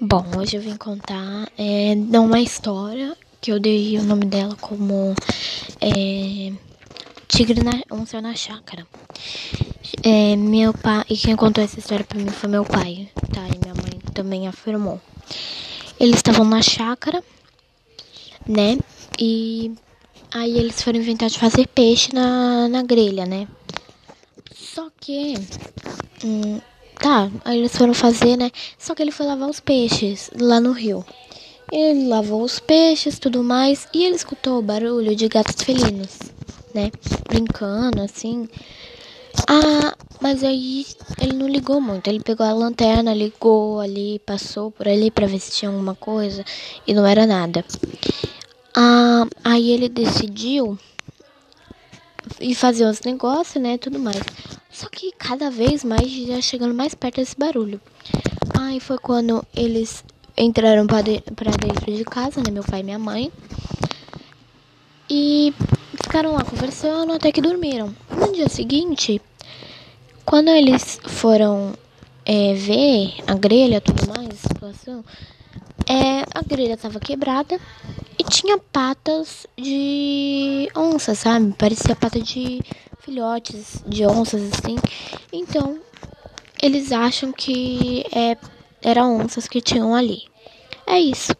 Bom, hoje eu vim contar é, uma história que eu dei o nome dela como é, Tigre na, um céu na chácara. É, meu pai e quem contou essa história para mim foi meu pai, tá? E minha mãe também afirmou. Eles estavam na chácara, né? E aí eles foram inventar de fazer peixe na, na grelha, né? Só que hum, Tá, aí eles foram fazer, né? Só que ele foi lavar os peixes lá no rio. Ele lavou os peixes, tudo mais, e ele escutou o barulho de gatos felinos, né? Brincando, assim. Ah, mas aí ele não ligou muito. Ele pegou a lanterna, ligou ali, passou por ali pra ver se tinha alguma coisa, e não era nada. Ah, aí ele decidiu ir fazer os negócios, né? Tudo mais. Só que cada vez mais já chegando mais perto desse barulho. Aí foi quando eles entraram para de, dentro de casa, né? Meu pai e minha mãe. E ficaram lá conversando até que dormiram. No dia seguinte, quando eles foram é, ver a grelha tudo mais, a situação, é, a grelha estava quebrada tinha patas de onça, sabe? Parecia pata de filhotes de onças assim. Então, eles acham que é, eram onças que tinham ali. É isso.